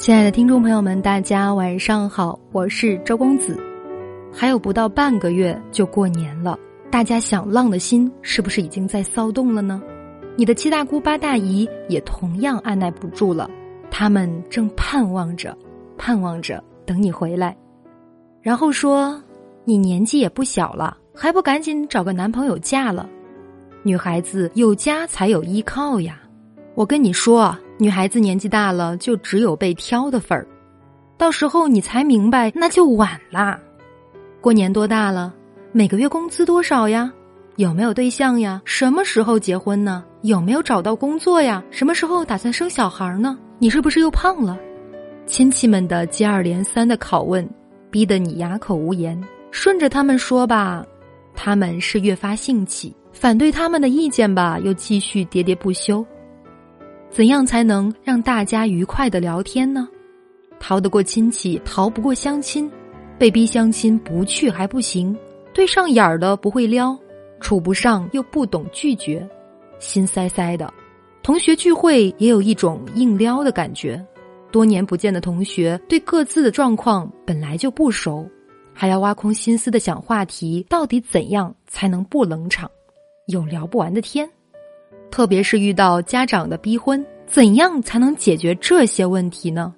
亲爱的听众朋友们，大家晚上好，我是周公子。还有不到半个月就过年了，大家想浪的心是不是已经在骚动了呢？你的七大姑八大姨也同样按耐不住了，他们正盼望着，盼望着等你回来，然后说：“你年纪也不小了，还不赶紧找个男朋友嫁了？女孩子有家才有依靠呀。”我跟你说。女孩子年纪大了，就只有被挑的份儿，到时候你才明白，那就晚啦。过年多大了？每个月工资多少呀？有没有对象呀？什么时候结婚呢？有没有找到工作呀？什么时候打算生小孩呢？你是不是又胖了？亲戚们的接二连三的拷问，逼得你哑口无言。顺着他们说吧，他们是越发兴起；反对他们的意见吧，又继续喋喋不休。怎样才能让大家愉快的聊天呢？逃得过亲戚，逃不过相亲，被逼相亲不去还不行，对上眼儿的不会撩，处不上又不懂拒绝，心塞塞的。同学聚会也有一种硬撩的感觉，多年不见的同学对各自的状况本来就不熟，还要挖空心思的想话题，到底怎样才能不冷场，有聊不完的天。特别是遇到家长的逼婚，怎样才能解决这些问题呢？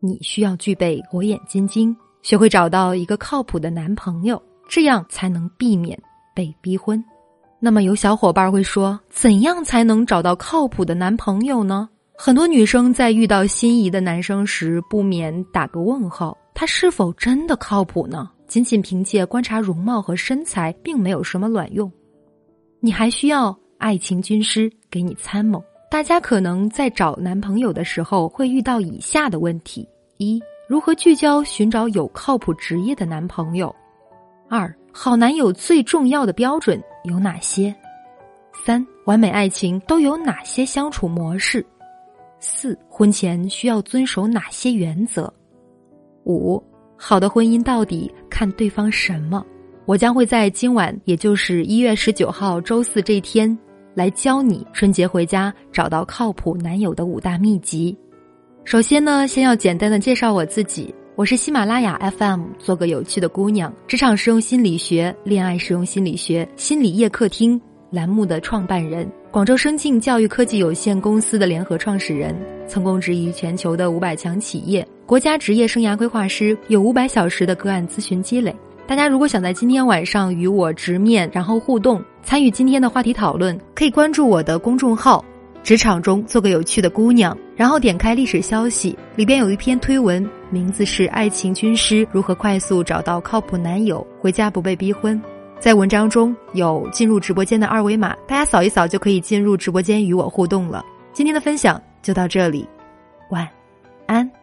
你需要具备火眼金睛，学会找到一个靠谱的男朋友，这样才能避免被逼婚。那么有小伙伴会说，怎样才能找到靠谱的男朋友呢？很多女生在遇到心仪的男生时，不免打个问号：他是否真的靠谱呢？仅仅凭借观察容貌和身材，并没有什么卵用。你还需要。爱情军师给你参谋。大家可能在找男朋友的时候会遇到以下的问题：一、如何聚焦寻找有靠谱职业的男朋友；二、好男友最重要的标准有哪些；三、完美爱情都有哪些相处模式；四、婚前需要遵守哪些原则；五、好的婚姻到底看对方什么？我将会在今晚，也就是一月十九号周四这天。来教你春节回家找到靠谱男友的五大秘籍。首先呢，先要简单的介绍我自己，我是喜马拉雅 FM 做个有趣的姑娘，职场实用心理学、恋爱实用心理学、心理夜客厅栏目的创办人，广州生境教育科技有限公司的联合创始人，曾供职于全球的五百强企业，国家职业生涯规划师，有五百小时的个案咨询积累。大家如果想在今天晚上与我直面，然后互动，参与今天的话题讨论，可以关注我的公众号“职场中做个有趣的姑娘”，然后点开历史消息，里边有一篇推文，名字是《爱情军师如何快速找到靠谱男友，回家不被逼婚》。在文章中有进入直播间的二维码，大家扫一扫就可以进入直播间与我互动了。今天的分享就到这里，晚安。